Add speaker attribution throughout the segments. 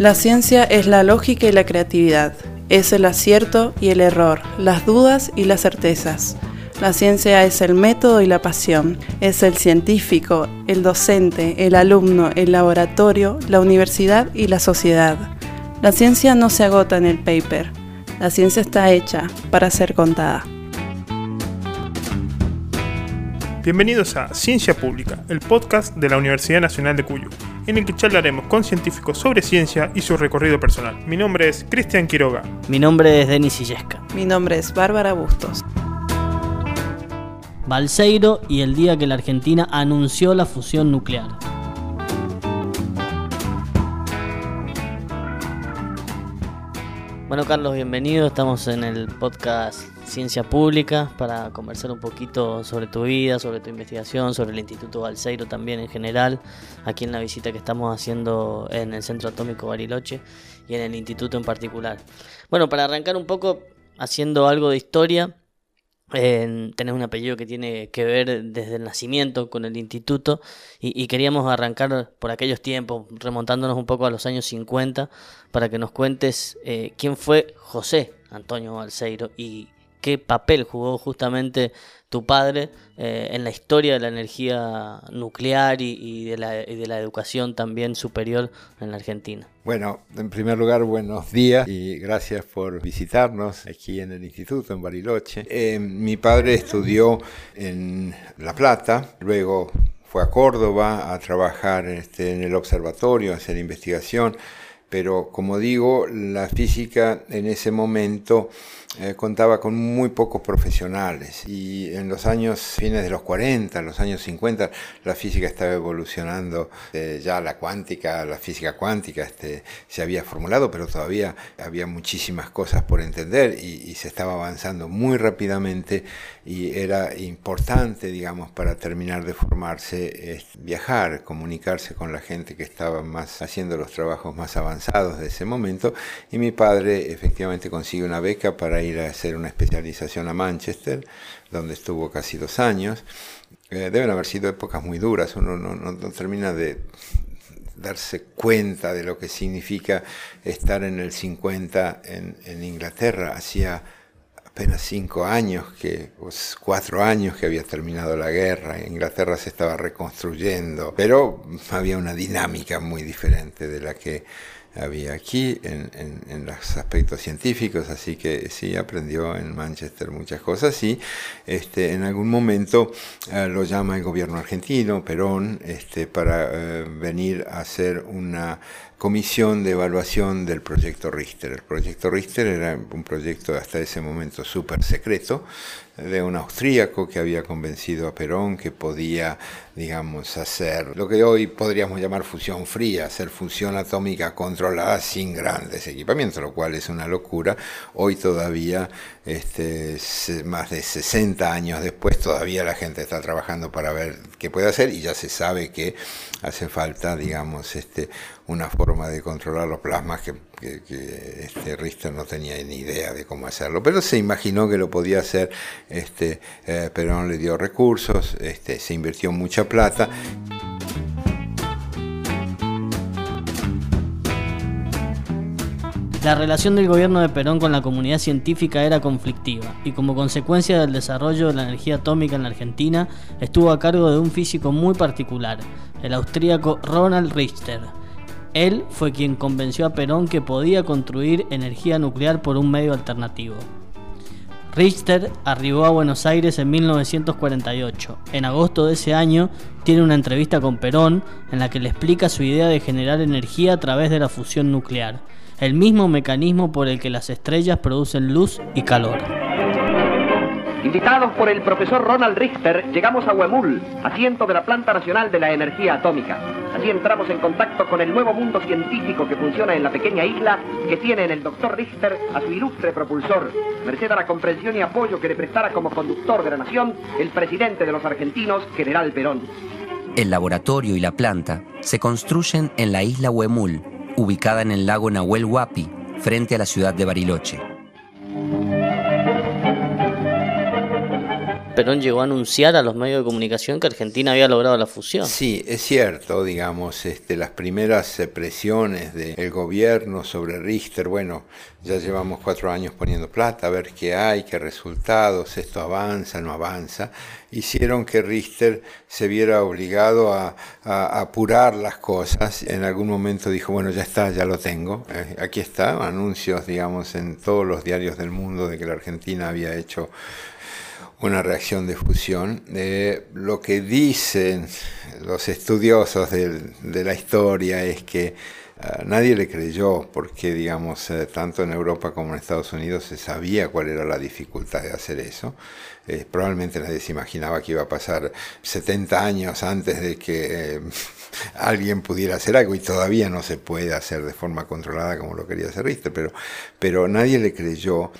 Speaker 1: La ciencia es la lógica y la creatividad, es el acierto y el error, las dudas y las certezas. La ciencia es el método y la pasión, es el científico, el docente, el alumno, el laboratorio, la universidad y la sociedad. La ciencia no se agota en el paper, la ciencia está hecha para ser contada.
Speaker 2: Bienvenidos a Ciencia Pública, el podcast de la Universidad Nacional de Cuyo, en el que charlaremos con científicos sobre ciencia y su recorrido personal. Mi nombre es Cristian Quiroga.
Speaker 3: Mi nombre es Denis Illesca.
Speaker 1: Mi nombre es Bárbara Bustos.
Speaker 3: Balseiro y el día que la Argentina anunció la fusión nuclear. Bueno, Carlos, bienvenido. Estamos en el podcast Ciencia Pública para conversar un poquito sobre tu vida, sobre tu investigación, sobre el Instituto Balseiro también en general, aquí en la visita que estamos haciendo en el Centro Atómico Bariloche y en el instituto en particular. Bueno, para arrancar un poco haciendo algo de historia, tenés un apellido que tiene que ver desde el nacimiento con el instituto y, queríamos arrancar por aquellos tiempos, remontándonos un poco a los años 50, para que nos cuentes eh, quién fue José Antonio Balseiro y qué papel jugó justamente tu padre eh, en la historia de la energía nuclear y, de la, de la, educación también superior en la Argentina.
Speaker 4: Bueno, en primer lugar, buenos días y gracias por visitarnos aquí en el instituto, en Bariloche. Eh, mi padre estudió en La Plata, luego fue a Córdoba a trabajar este, en el observatorio, a hacer investigación, pero como digo, la física en ese momento eh, contaba con muy pocos profesionales. Y en los años fines de los 40, en los años 50, la física estaba evolucionando, eh, ya la cuántica, la física cuántica este, se había formulado, pero todavía había muchísimas cosas por entender y, se estaba avanzando muy rápidamente y era importante, digamos, para terminar de formarse, viajar, comunicarse con la gente que estaba más haciendo los trabajos más avanzados de ese momento y mi padre efectivamente consigue una beca para ir a hacer una especialización a Manchester, donde estuvo casi dos años. Eh, deben haber sido épocas muy duras, uno no, termina de darse cuenta de lo que significa estar en el 50 en, Inglaterra. Hacía apenas cinco años, que, cuatro años que había terminado la guerra, Inglaterra se estaba reconstruyendo, pero había una dinámica muy diferente de la que había aquí en, en, los aspectos científicos, así que sí aprendió en Manchester muchas cosas y este, en algún momento eh, lo llama el gobierno argentino, Perón, este, para eh, venir a hacer una comisión de evaluación del proyecto Richter. El proyecto Richter era un proyecto hasta ese momento súper secreto de un austríaco que había convencido a Perón que podía, digamos, hacer lo que hoy podríamos llamar fusión fría, hacer fusión atómica controlada sin grandes equipamientos, lo cual es una locura. Hoy todavía, este, más de 60 años después, todavía la gente está trabajando para ver qué puede hacer y ya se sabe que hace falta, digamos, este, una forma de controlar los plasmas que, este Richter no tenía ni idea de cómo hacerlo, pero se imaginó que lo podía hacer, este, eh, pero no le dio recursos, este, se invirtió mucha plata.
Speaker 3: La relación del gobierno de Perón con la comunidad científica era conflictiva y como consecuencia del desarrollo de la energía atómica en la Argentina estuvo a cargo de un físico muy particular, el austríaco Ronald Richter, él fue quien convenció a Perón que podía construir energía nuclear por un medio alternativo. Richter arribó a Buenos Aires en 1948. En agosto de ese año tiene una entrevista con Perón en la que le explica su idea de generar energía a través de la fusión nuclear, el mismo mecanismo por el que las estrellas producen luz y calor.
Speaker 5: Invitados por el profesor Ronald Richter, llegamos a Huemul, asiento de la Planta Nacional de la Energía Atómica. Así entramos en contacto con el nuevo mundo científico que funciona en la pequeña isla que tiene en el doctor Richter a su ilustre propulsor, merced a la comprensión y apoyo que le prestara como conductor de la nación el presidente de los argentinos, General Perón.
Speaker 6: El laboratorio y la planta se construyen en la isla Huemul, ubicada en el lago Nahuel Huapi, frente a la ciudad de Bariloche.
Speaker 3: Perón llegó a anunciar a los medios de comunicación que Argentina había logrado la fusión.
Speaker 4: Sí, es cierto, digamos, este, las primeras presiones del gobierno sobre Richter, bueno, ya llevamos cuatro años poniendo plata, a ver qué hay, qué resultados, esto avanza, no avanza, hicieron que Richter se viera obligado a, apurar las cosas. En algún momento dijo, bueno, ya está, ya lo tengo, eh, aquí está, anuncios, digamos, en todos los diarios del mundo de que la Argentina había hecho una reacción de fusión. Eh, lo que dicen los estudiosos de, la historia es que eh, nadie le creyó porque, digamos, eh, tanto en Europa como en Estados Unidos se sabía cuál era la dificultad de hacer eso. probablemente nadie se imaginaba que iba a pasar 70 años antes de que alguien pudiera hacer algo y todavía no se puede hacer de forma controlada como lo quería hacer Richter, pero, pero nadie le creyó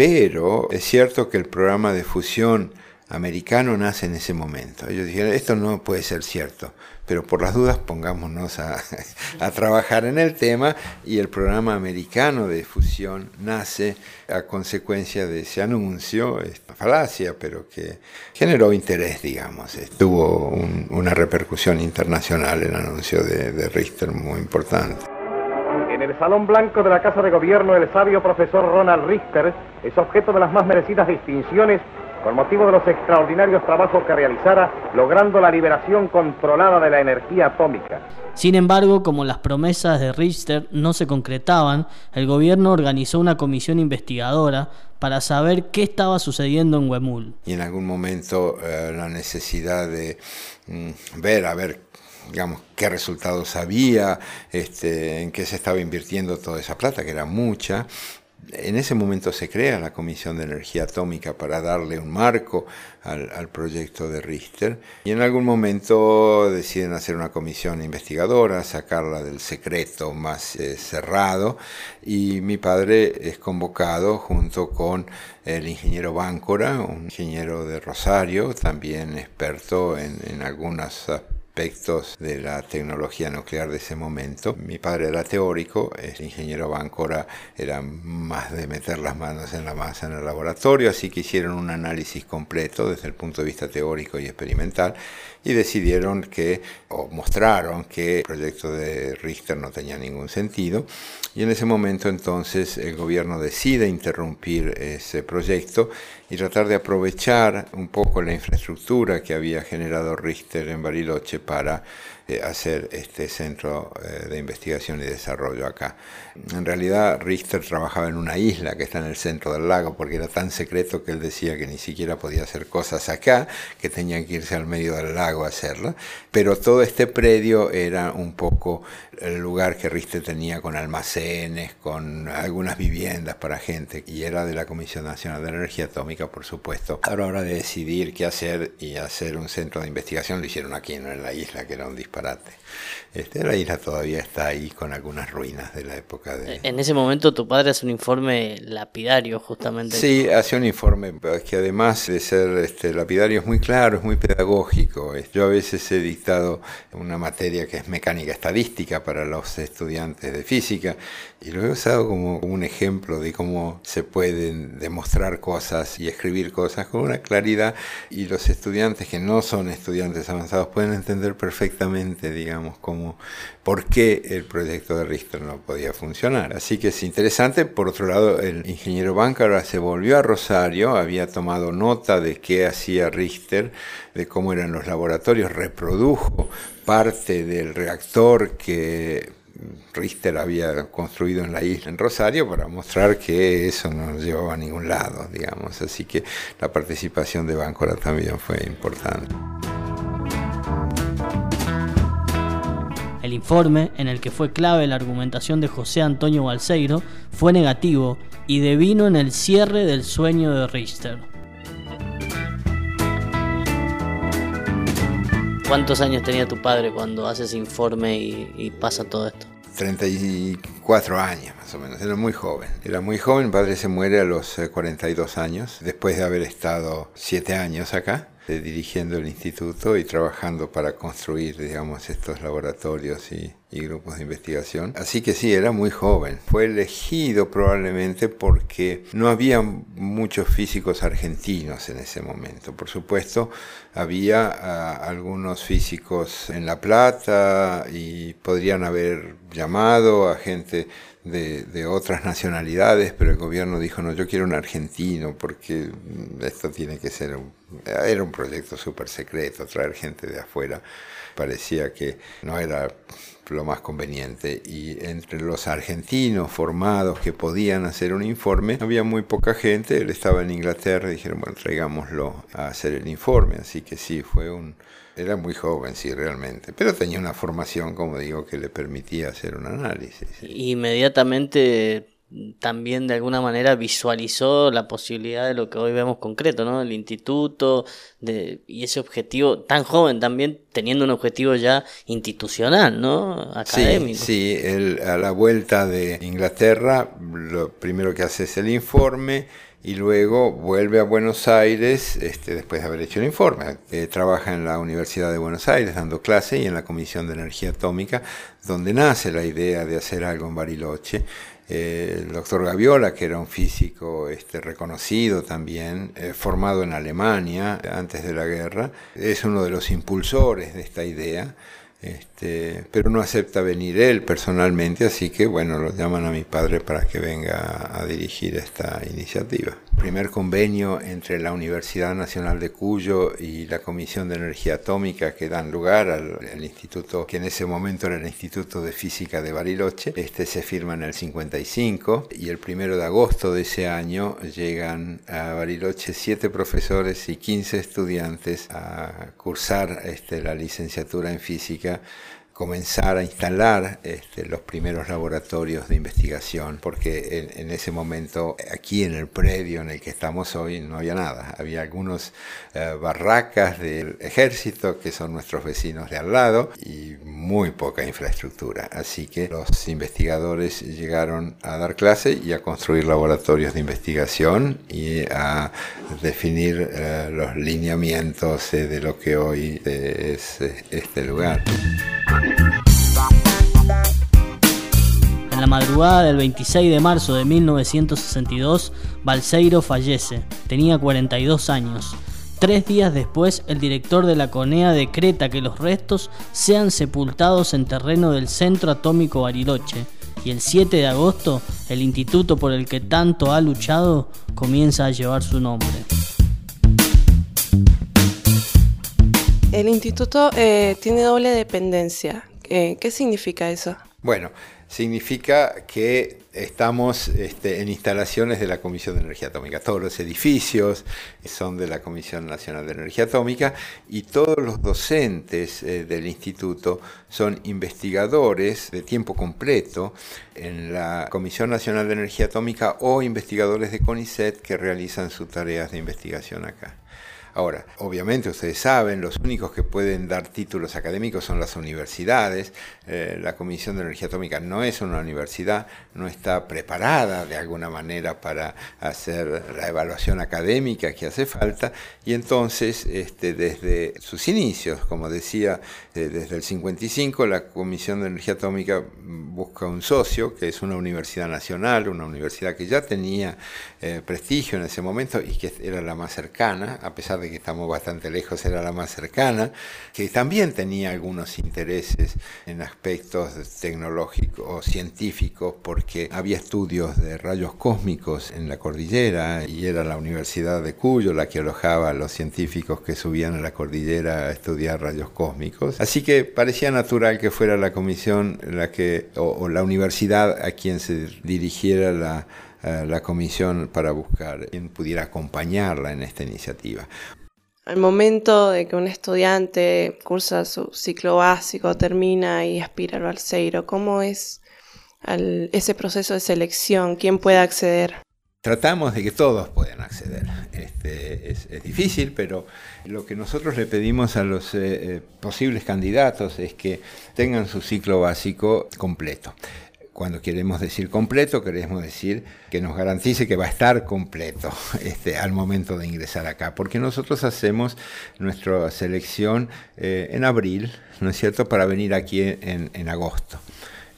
Speaker 4: pero es cierto que el programa de fusión americano nace en ese momento. Ellos dijeron, esto no puede ser cierto, pero por las dudas pongámonos a, trabajar en el tema y el programa americano de fusión nace a consecuencia de ese anuncio, esta falacia, pero que generó interés, digamos. Tuvo una repercusión internacional el anuncio de Richter muy importante.
Speaker 5: El Salón Blanco de la Casa de Gobierno, el sabio profesor Ronald Richter es objeto de las más merecidas distinciones con motivo de los extraordinarios trabajos que realizara, logrando la liberación controlada de la energía atómica.
Speaker 3: Sin embargo, como las promesas de Richter no se concretaban, el gobierno organizó una comisión investigadora para saber qué estaba sucediendo en Huemul.
Speaker 4: Y en algún momento eh, la necesidad de mm, ver, a ver digamos, qué resultados había, este, en qué se estaba invirtiendo toda esa plata, que era mucha. En ese momento se crea la Comisión de Energía Atómica para darle un marco al, proyecto de Richter y en algún momento deciden hacer una comisión investigadora, sacarla del secreto más eh, cerrado y mi padre es convocado junto con el ingeniero Báncora, un ingeniero de Rosario, también experto en, en algunas aspectos de la tecnología nuclear de ese momento. Mi padre era teórico, el ingeniero Bancora era más de meter las manos en la masa en el laboratorio, así que hicieron un análisis completo desde el punto de vista teórico y experimental y decidieron que, o mostraron que el proyecto de Richter no tenía ningún sentido y en ese momento entonces el gobierno decide interrumpir ese proyecto y tratar de aprovechar un poco la infraestructura que había generado Richter en Bariloche para eh, hacer este centro eh, de investigación y desarrollo acá. En realidad Richter trabajaba en una isla que está en el centro del lago porque era tan secreto que él decía que ni siquiera podía hacer cosas acá, que tenían que irse al medio del lago a hacerla, pero todo este predio era un poco el lugar que Richter tenía con almacenes, con algunas viviendas para gente, y era de la Comisión Nacional de Energía Atómica, por supuesto. A la hora de decidir qué hacer y hacer un centro de investigación, lo hicieron aquí, no en la isla, que era un disparate. Este, la isla todavía está ahí con algunas ruinas de la época de...
Speaker 3: En ese momento tu padre hace un informe lapidario, justamente.
Speaker 4: Sí, hace un informe que además de ser este, lapidario es muy claro, es muy pedagógico. Yo a veces he dictado una materia que es mecánica estadística para los estudiantes de física y lo he usado como un ejemplo de cómo se pueden demostrar cosas y escribir cosas con una claridad y los estudiantes que no son estudiantes avanzados pueden entender perfectamente, digamos, cómo, por qué el proyecto de Richter no podía funcionar. Así que es interesante. Por otro lado, el ingeniero Bancara se volvió a Rosario, había tomado nota de qué hacía Richter, de cómo eran los laboratorios, reprodujo parte del reactor que Richter había construido en la isla, en Rosario, para mostrar que eso no llevaba a ningún lado, digamos. Así que la participación de Bancora también fue importante.
Speaker 3: El informe, en el que fue clave la argumentación de José Antonio Balseiro, fue negativo y devino en el cierre del sueño de Richter. ¿Cuántos años tenía tu padre cuando hace ese informe y, pasa todo esto?
Speaker 4: 34 años más o menos, era muy joven. Era muy joven, mi padre se muere a los 42 eh, años, después de haber estado 7 años acá. Eh, dirigiendo el instituto y trabajando para construir, digamos, estos laboratorios y, y grupos de investigación. Así que sí, era muy joven. Fue elegido probablemente porque no había muchos físicos argentinos en ese momento. Por supuesto, había ah, algunos físicos en La Plata y podrían haber llamado a gente de, de, otras nacionalidades, pero el gobierno dijo, no, yo quiero un argentino porque esto tiene que ser, un, era un proyecto súper secreto, traer gente de afuera. Parecía que no era lo más conveniente. Y entre los argentinos formados que podían hacer un informe, había muy poca gente. Él estaba en Inglaterra y dijeron, bueno, traigámoslo a hacer el informe. Así que sí, fue un... Era muy joven, sí, realmente, pero tenía una formación, como digo, que le permitía hacer un análisis.
Speaker 3: Inmediatamente también de alguna manera visualizó la posibilidad de lo que hoy vemos concreto, ¿no? El instituto de, y ese objetivo tan joven también teniendo un objetivo ya institucional, ¿no?
Speaker 4: Académico. Sí, sí a la vuelta de Inglaterra lo primero que hace es el informe y luego vuelve a Buenos Aires este, después de haber hecho el informe. Eh, trabaja en la Universidad de Buenos Aires dando clase y en la Comisión de Energía Atómica, donde nace la idea de hacer algo en Bariloche el doctor Gaviola, que era un físico este, reconocido también, eh, formado en Alemania antes de la guerra, es uno de los impulsores de esta idea. Este, pero no acepta venir él personalmente, así que bueno, lo llaman a mi padre para que venga a dirigir esta iniciativa. Primer convenio entre la Universidad Nacional de Cuyo y la Comisión de Energía Atómica que dan lugar al, instituto, que en ese momento era el Instituto de Física de Bariloche, este se firma en el 55 y el primero de agosto de ese año llegan a Bariloche siete profesores y 15 estudiantes a cursar este, la licenciatura en física comenzar a instalar este, los primeros laboratorios de investigación, porque en, ese momento, aquí en el predio en el que estamos hoy, no había nada. Había algunos eh, barracas del ejército, que son nuestros vecinos de al lado, y muy poca infraestructura. Así que los investigadores llegaron a dar clase y a construir laboratorios de investigación y a definir eh, los lineamientos eh, de lo que hoy es este lugar.
Speaker 3: En la madrugada del 26 de marzo de 1962, Balseiro fallece. Tenía 42 años. Tres días después, el director de la CONEA decreta que los restos sean sepultados en terreno del Centro Atómico Bariloche. Y el 7 de agosto, el instituto por el que tanto ha luchado comienza a llevar su nombre.
Speaker 1: El instituto eh, tiene doble dependencia. Eh, ¿Qué significa eso?
Speaker 4: Bueno, significa que estamos este, en instalaciones de la Comisión de Energía Atómica. Todos los edificios son de la Comisión Nacional de Energía Atómica y todos los docentes eh, del instituto son investigadores de tiempo completo en la Comisión Nacional de Energía Atómica o investigadores de CONICET que realizan sus tareas de investigación acá. Ahora, obviamente ustedes saben, los únicos que pueden dar títulos académicos son las universidades. Eh, la Comisión de Energía Atómica no es una universidad, no está preparada de alguna manera para hacer la evaluación académica que hace falta. Y entonces, este, desde sus inicios, como decía, eh, desde el 55, la Comisión de Energía Atómica busca un socio, que es una universidad nacional, una universidad que ya tenía eh, prestigio en ese momento y que era la más cercana, a pesar de que estamos bastante lejos, era la más cercana, que también tenía algunos intereses en aspectos tecnológicos o científicos, porque había estudios de rayos cósmicos en la cordillera y era la Universidad de Cuyo la que alojaba a los científicos que subían a la cordillera a estudiar rayos cósmicos. Así que parecía natural que fuera la comisión la que, o la universidad a quien se dirigiera la la comisión para buscar quien pudiera acompañarla en esta iniciativa.
Speaker 1: Al momento de que un estudiante cursa su ciclo básico, termina y aspira al Balseiro, ¿cómo es ese proceso de selección? ¿Quién puede acceder?
Speaker 4: Tratamos de que todos puedan acceder. Este, es, difícil, pero lo que nosotros le pedimos a los eh, eh, posibles candidatos es que tengan su ciclo básico completo cuando queremos decir completo, queremos decir que nos garantice que va a estar completo este, al momento de ingresar acá, porque nosotros hacemos nuestra selección eh, en abril, ¿no es cierto?, para venir aquí en agosto.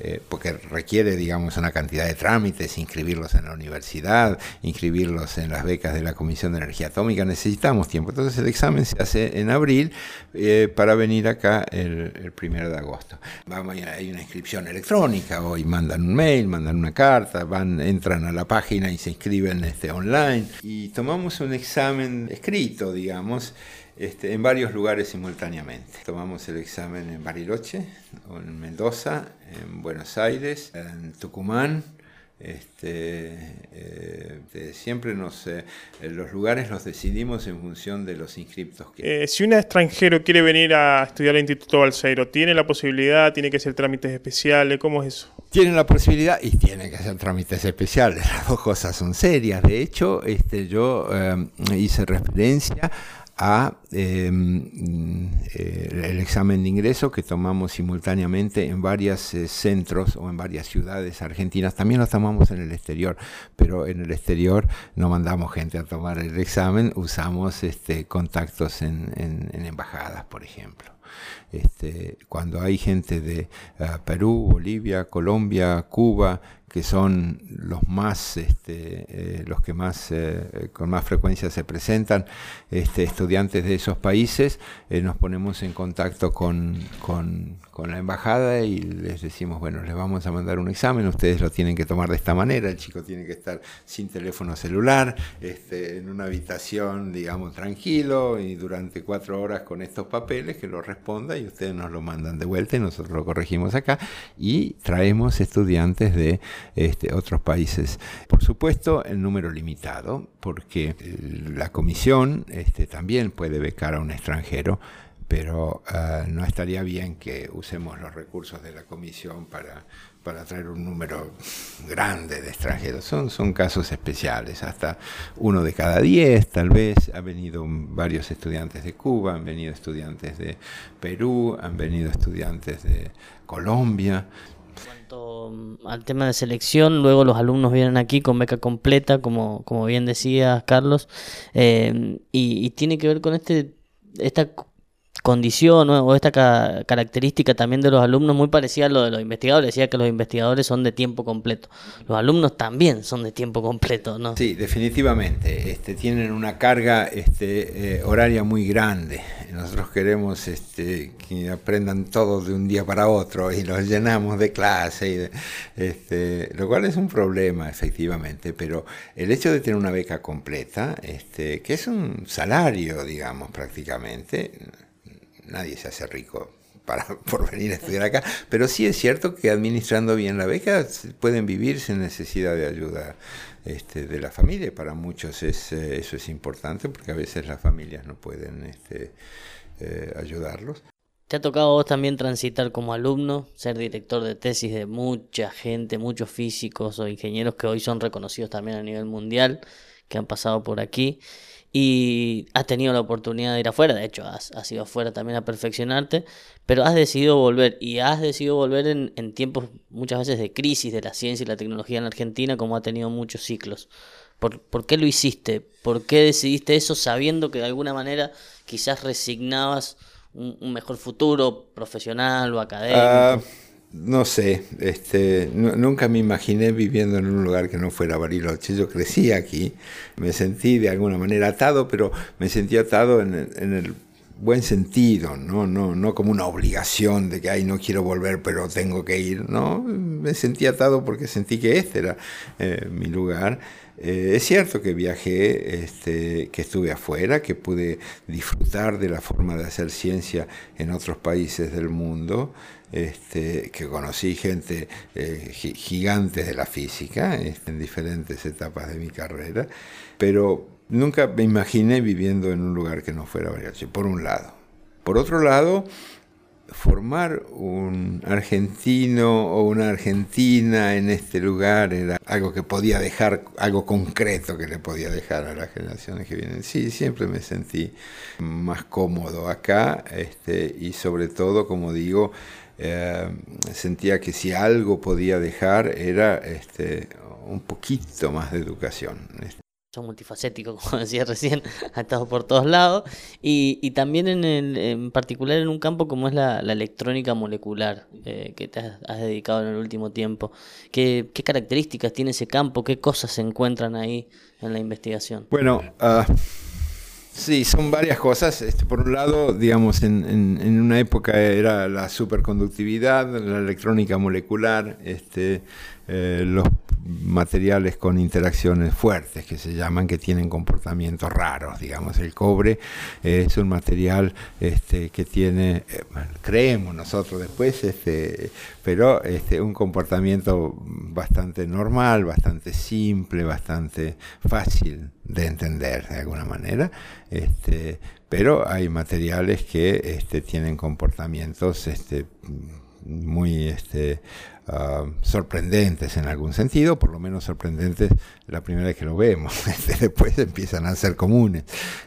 Speaker 4: Eh, porque requiere, digamos, una cantidad de trámites, inscribirlos en la universidad, inscribirlos en las becas de la Comisión de Energía Atómica, necesitamos tiempo. Entonces el examen se hace en abril eh, para venir acá el, el, primero de agosto. Vamos, hay una inscripción electrónica, hoy mandan un mail, mandan una carta, van, entran a la página y se inscriben este, online y tomamos un examen escrito, digamos, este, en varios lugares simultáneamente. Tomamos el examen en Bariloche, en Mendoza, en Buenos Aires, en Tucumán. Este, eh, siempre nos, eh, los lugares los decidimos en función de los inscriptos.
Speaker 2: Que... Eh, si un extranjero quiere venir a estudiar al Instituto Balseiro, ¿tiene la posibilidad? ¿Tiene que hacer trámites especiales? ¿Cómo es eso?
Speaker 4: Tienen la posibilidad y tienen que hacer trámites especiales. Las dos cosas son serias. De hecho, este, yo hice referencia a em, eh, el examen de ingreso que tomamos simultáneamente en varios eh, centros o en varias ciudades argentinas. También lo tomamos en el exterior, pero en el exterior no mandamos gente a tomar el examen, usamos este, contactos en, embajadas, por ejemplo. Este, cuando hay gente de ah, Perú, Bolivia, Colombia, Cuba, que son los más, este, eh, los que más, eh, con más frecuencia se presentan, este, estudiantes de esos países, eh, nos ponemos en contacto con, con, con, la embajada y les decimos, bueno, les vamos a mandar un examen, ustedes lo tienen que tomar de esta manera, el chico tiene que estar sin teléfono celular, este, en una habitación, digamos, tranquilo y durante cuatro horas con estos papeles que lo responda y ustedes nos lo mandan de vuelta y nosotros lo corregimos acá y traemos estudiantes de este, otros países. Por supuesto, el número limitado, porque la comisión este, también puede becar a un extranjero, pero ah, no estaría bien que usemos los recursos de la comisión para, para traer un número grande de extranjeros. Son, son casos especiales, hasta uno de cada diez tal vez. Han venido varios estudiantes de Cuba, han venido estudiantes de Perú, han venido estudiantes de Colombia.
Speaker 3: En mm, al tema de selección, luego los alumnos vienen aquí con beca completa, como, como bien decía Carlos, eh, y, y, tiene que ver con este esta condición o esta característica también de los alumnos muy parecida a lo de los investigadores. Decía que los investigadores son de tiempo completo. Los alumnos también son de tiempo completo, ¿no?
Speaker 4: Sí, definitivamente. Este, tienen una carga este, eh, horaria muy grande. Nosotros queremos este, que aprendan todo de un día para otro y los llenamos de clase, y este, lo cual es un problema, efectivamente. Pero el hecho de tener una beca completa, este, que es un salario, digamos, prácticamente, nadie se hace rico para, por venir a estudiar acá, pero sí es cierto que administrando bien la beca pueden vivir sin necesidad de ayuda este, de la familia. Para muchos es, eh, eso es importante porque a veces las familias no pueden este, eh, ayudarlos.
Speaker 3: ¿Te ha tocado vos también transitar como alumno, ser director de tesis de mucha gente, muchos físicos o ingenieros que hoy son reconocidos también a nivel mundial, que han pasado por aquí? Y has tenido la oportunidad de ir afuera, de hecho has, ido afuera también a perfeccionarte, pero has decidido volver y has decidido volver en, en, tiempos muchas veces de crisis de la ciencia y la tecnología en Argentina, como ha tenido muchos ciclos. ¿Por, ¿Por, qué lo hiciste? ¿Por qué decidiste eso sabiendo que de alguna manera quizás resignabas un, mejor futuro profesional o académico? Ah,
Speaker 4: no sé, este, nunca me imaginé viviendo en un lugar que no fuera Bariloche. Yo crecí aquí, me sentí de alguna manera atado, pero me sentí atado en el, buen sentido, ¿no? No, no como una obligación de que ay no quiero volver pero tengo que ir, no, me sentí atado porque sentí que este era eh, mi lugar. Eh, es cierto que viajé, este, que estuve afuera, que pude disfrutar de la forma de hacer ciencia en otros países del mundo, este, que conocí gente eh, gigante de la física este, en diferentes etapas de mi carrera, pero nunca me imaginé viviendo en un lugar que no fuera Bariloche, por un lado. Por otro lado, formar un argentino o una argentina en este lugar era algo que podía dejar, algo concreto que le podía dejar a las generaciones que vienen. Sí, siempre me sentí más cómodo acá este, y sobre todo, como digo, eh, sentía que si algo podía dejar era este, un poquito más de educación
Speaker 3: son multifacético, como decía recién, ha estado por todos lados, y, también en, el, en particular en un campo como es la, electrónica molecular, eh, que te has, dedicado en el último tiempo. ¿Qué, características tiene ese campo? ¿Qué cosas se encuentran ahí en la investigación?
Speaker 4: Bueno, uh, sí, son varias cosas. Este, por un lado, digamos, en, en, una época era la superconductividad, la electrónica molecular, este, eh, los materiales con interacciones fuertes que se llaman, que tienen comportamientos raros, digamos. El cobre es un material este, que tiene, eh, creemos nosotros después, este, pero este, un comportamiento bastante normal, bastante simple, bastante fácil de entender de alguna manera. Este, pero hay materiales que este, tienen comportamientos este, muy este, Ah, sorprendentes en algún sentido, por lo menos sorprendentes la primera vez que lo vemos, este, después empiezan a ser comunes,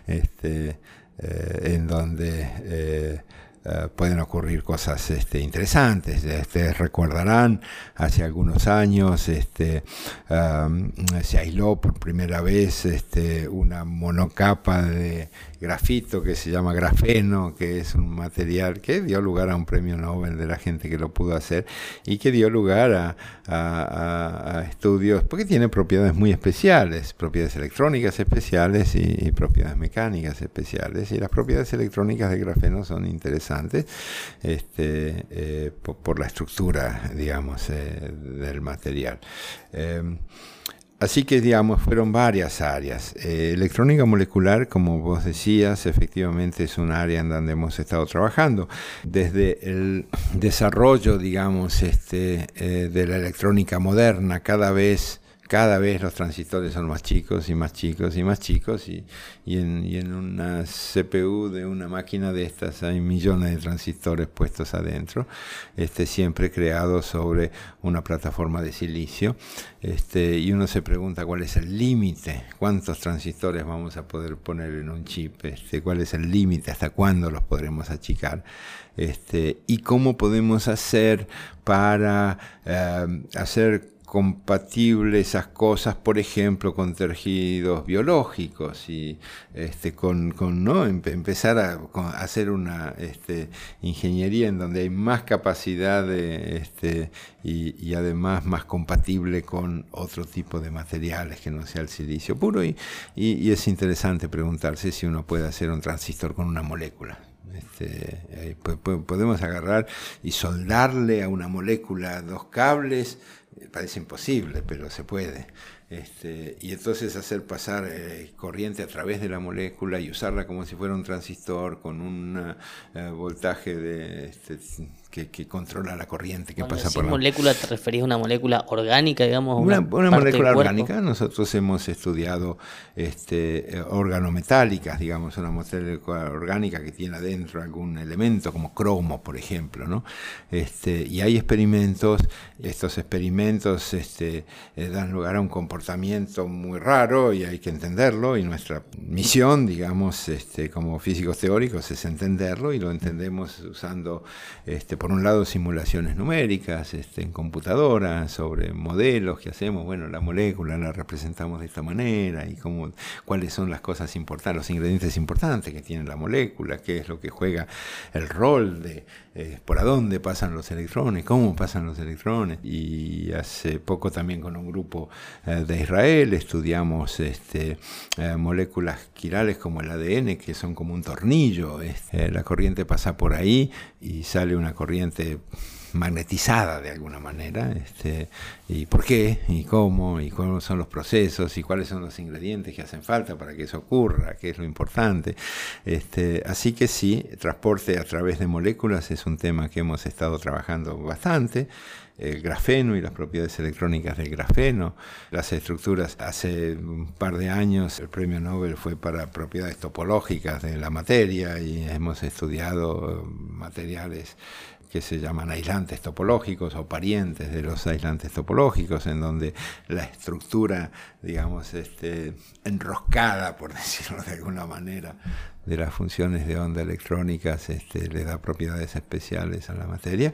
Speaker 4: este, eh, en donde eh, eh, pueden ocurrir cosas este, interesantes. Ustedes recordarán, hace algunos años este, se aisló por primera vez este, una monocapa de grafito que se llama grafeno, que es un material que dio lugar a un premio Nobel de la gente que lo pudo hacer y que dio lugar a, estudios, porque tiene propiedades muy especiales, propiedades electrónicas especiales y, propiedades mecánicas especiales. Y las propiedades electrónicas de grafeno son interesantes este, eh, por, la estructura, digamos, eh, del material. Eh, Así que, digamos, fueron varias áreas. Eh, electrónica molecular, como vos decías, efectivamente es un área en donde hemos estado trabajando. Desde el desarrollo, digamos, este, de la electrónica moderna, cada vez cada vez los transistores son más chicos y más chicos y más chicos y, en, una CPU de una máquina de estas hay millones de transistores puestos adentro, este, siempre creados sobre una plataforma de silicio. Este, y uno se pregunta cuál es el límite, cuántos transistores vamos a poder poner en un chip, este, cuál es el límite, hasta cuándo los podremos achicar este, y cómo podemos hacer para eh, hacer compatible esas cosas, por ejemplo, con tejidos biológicos y este, con, con ¿no? empezar a, hacer una este, ingeniería en donde hay más capacidad de, este, y, además más compatible con otro tipo de materiales que no sea el silicio puro. Y, y, es interesante preguntarse si uno puede hacer un transistor con una molécula. Este, eh, podemos agarrar y soldarle a una molécula dos cables parece imposible, pero se puede. Este, y entonces hacer pasar eh, corriente a través de la molécula y usarla como si fuera un transistor con un eh, voltaje de, este, que, controla la corriente que pasa por la
Speaker 3: molécula te referís a una molécula orgánica, digamos?
Speaker 4: Una, molécula orgánica. Nosotros hemos estudiado este, organometálicas, digamos, una molécula orgánica que tiene adentro algún elemento como cromo, por ejemplo, ¿no? Este, y hay experimentos, estos experimentos este, eh, dan lugar a un comportamiento muy raro y hay que entenderlo y nuestra misión, digamos, este, como físicos teóricos es entenderlo y lo entendemos usando este, por un lado, simulaciones numéricas este, en computadora sobre modelos que hacemos. Bueno, la molécula la representamos de esta manera y cómo, cuáles son las cosas importantes, los ingredientes importantes que tiene la molécula, qué es lo que juega el rol de eh, por a dónde pasan los electrones, cómo pasan los electrones. Y hace poco también con un grupo eh, de Israel estudiamos este, eh, moléculas quirales como el ADN, que son como un tornillo. Este, la corriente pasa por ahí y sale una corriente magnetizada de alguna manera, este, y por qué, y cómo, y cuáles son los procesos, y cuáles son los ingredientes que hacen falta para que eso ocurra, qué es lo importante. Este, así que sí, transporte a través de moléculas es un tema que hemos estado trabajando bastante el grafeno y las propiedades electrónicas del grafeno, las estructuras. Hace un par de años el premio Nobel fue para propiedades topológicas de la materia y hemos estudiado materiales que se llaman aislantes topológicos o parientes de los aislantes topológicos, en donde la estructura, digamos, este, enroscada, por decirlo de alguna manera, de las funciones de onda electrónicas este, le da propiedades especiales a la materia.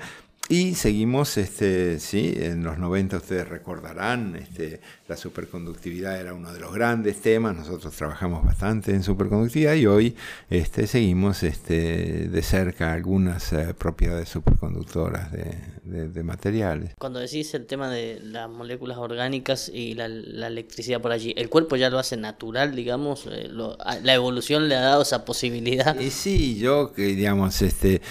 Speaker 4: Y seguimos, este, sí, en los 90 ustedes recordarán, este, la superconductividad era uno de los grandes temas, nosotros trabajamos bastante en superconductividad y hoy este, seguimos este, de cerca algunas eh, propiedades superconductoras de, materiales.
Speaker 3: Cuando decís el tema de las moléculas orgánicas y la, electricidad por allí, ¿el cuerpo ya lo hace natural, digamos? Eh, ¿La evolución le ha dado esa posibilidad?
Speaker 4: Eh, sí, yo, que digamos, este,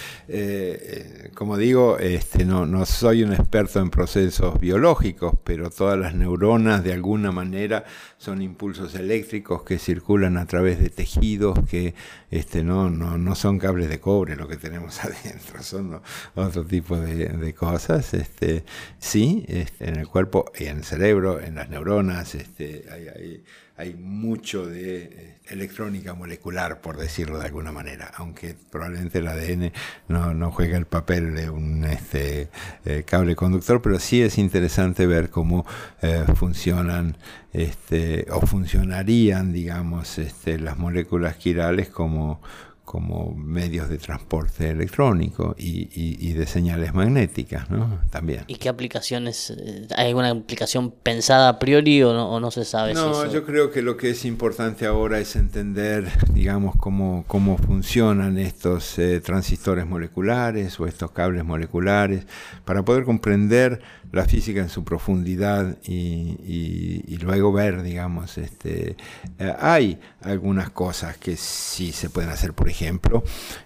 Speaker 4: como digo, este, no, no soy un experto en procesos biológicos, pero todas las neuronas de alguna manera son impulsos eléctricos que circulan a través de tejidos que este, no, no, no son cables de cobre lo que tenemos adentro, son otro tipo de, cosas. Este, sí, este, en el cuerpo y en el cerebro, en las neuronas, este, hay, hay hay mucho de electrónica molecular, por decirlo de alguna manera, aunque probablemente el ADN no, juega el papel de un este, eh, cable conductor, pero sí es interesante ver cómo eh, funcionan este, o funcionarían, digamos, este, las moléculas quirales como como medios de transporte electrónico y, de señales magnéticas, ¿no? También.
Speaker 3: ¿Y qué aplicaciones? Eh, ¿Hay alguna aplicación pensada a priori o no, se sabe?
Speaker 4: No, yo creo que lo que es importante ahora es entender, digamos, cómo, cómo funcionan estos eh, transistores moleculares o estos cables moleculares, para poder comprender la física en su profundidad y, luego ver, digamos, este, eh, hay algunas cosas que sí se pueden hacer, por ejemplo,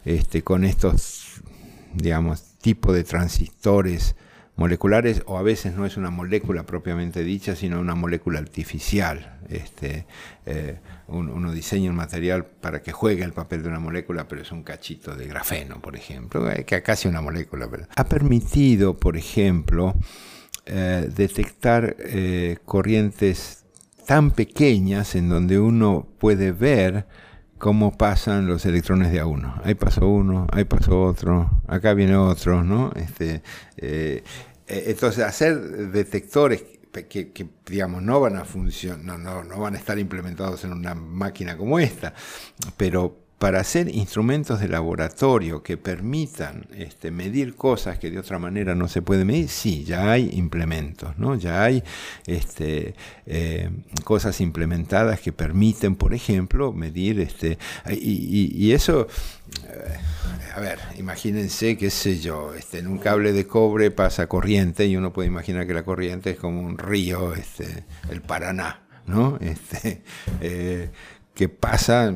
Speaker 4: este, con estos, digamos, tipo de transistores moleculares o a veces no es una molécula propiamente dicha, sino una molécula artificial. Este, eh, uno diseña un material para que juegue el papel de una molécula, pero es un cachito de grafeno, por ejemplo, eh, que casi una molécula. Ha permitido, por ejemplo, eh, detectar eh, corrientes tan pequeñas en donde uno puede ver cómo pasan los electrones de a uno. Ahí pasó uno, ahí pasó otro, acá viene otro, ¿no? Este, eh, entonces, hacer detectores que, digamos no van a funcionar, no, no van a estar implementados en una máquina como esta, pero para hacer instrumentos de laboratorio que permitan este, medir cosas que de otra manera no se pueden medir, sí, ya hay implementos, ¿no? ya hay este, eh, cosas implementadas que permiten, por ejemplo, medir, este, y, eso, eh, a ver, imagínense, qué sé yo, este, en un cable de cobre pasa corriente y uno puede imaginar que la corriente es como un río, este, el Paraná, ¿no? Este, eh, que pasa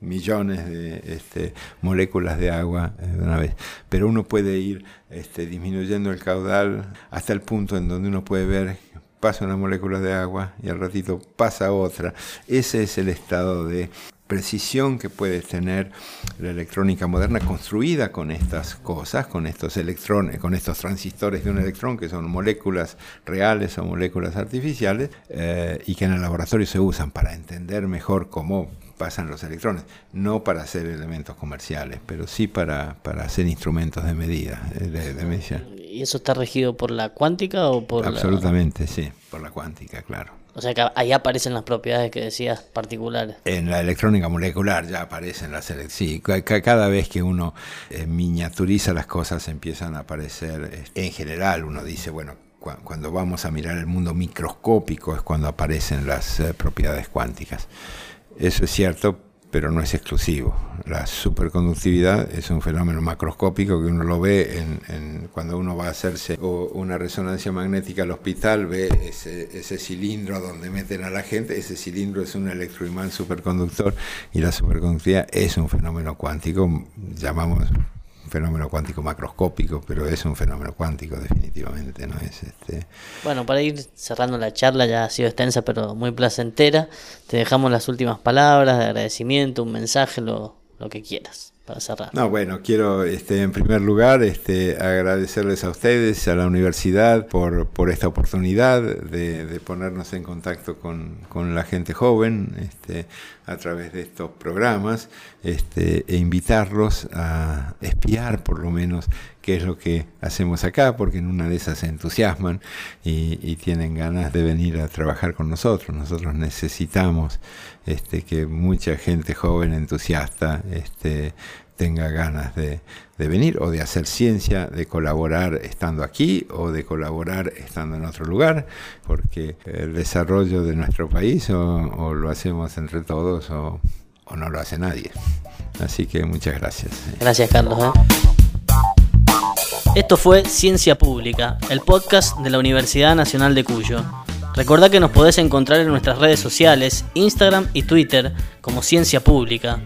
Speaker 4: millones de este, moléculas de agua eh, de una vez. Pero uno puede ir este, disminuyendo el caudal hasta el punto en donde uno puede ver pasa una molécula de agua y al ratito pasa otra. Ese es el estado de precisión que puede tener la electrónica moderna construida con estas cosas, con estos electrones, con estos transistores de un electrón que son moléculas reales o moléculas artificiales eh, y que en el laboratorio se usan para entender mejor cómo pasan los electrones, no para hacer elementos comerciales, pero sí para, para hacer instrumentos de medida, eh, de, medición.
Speaker 3: ¿Y eso está regido por la cuántica o por
Speaker 4: Absolutamente, sí, por la cuántica, claro.
Speaker 3: O sea que ahí aparecen las propiedades que decías particulares.
Speaker 4: En la electrónica molecular ya aparecen las sí, cada vez que uno eh, miniaturiza las cosas empiezan a aparecer. En general uno dice, bueno, cuando vamos a mirar el mundo microscópico es cuando aparecen las eh, propiedades cuánticas. Eso es cierto, pero no es exclusivo. La superconductividad es un fenómeno macroscópico que uno lo ve en, cuando uno va a hacerse una resonancia magnética al hospital, ve ese, ese, cilindro donde meten a la gente, ese cilindro es un electroimán superconductor y la superconductividad es un fenómeno cuántico, llamamos fenómeno cuántico macroscópico, pero es un fenómeno cuántico definitivamente, ¿no es? Este...
Speaker 3: Bueno, para ir cerrando la charla, ya ha sido extensa pero muy placentera, te dejamos las últimas palabras de agradecimiento, un mensaje, lo, lo que quieras. Para cerrar.
Speaker 4: No, bueno, quiero este, en primer lugar este, agradecerles a ustedes, a la universidad, por, por esta oportunidad de, de ponernos en contacto con, con la gente joven este, a través de estos programas este, e invitarlos a espiar por lo menos qué es lo que hacemos acá, porque en una de esas se entusiasman y, y tienen ganas de venir a trabajar con nosotros. Nosotros necesitamos este, que mucha gente joven, entusiasta, este, tenga ganas de, venir o de hacer ciencia, de colaborar estando aquí o de colaborar estando en otro lugar, porque el desarrollo de nuestro país o, lo hacemos entre todos o, o, no lo hace nadie. Así que muchas gracias.
Speaker 3: Gracias, Carlos. ¿eh? Esto fue Ciencia Pública, el podcast de la Universidad Nacional de Cuyo. Recordá que nos podés encontrar en nuestras redes sociales, Instagram y Twitter como Ciencia Pública.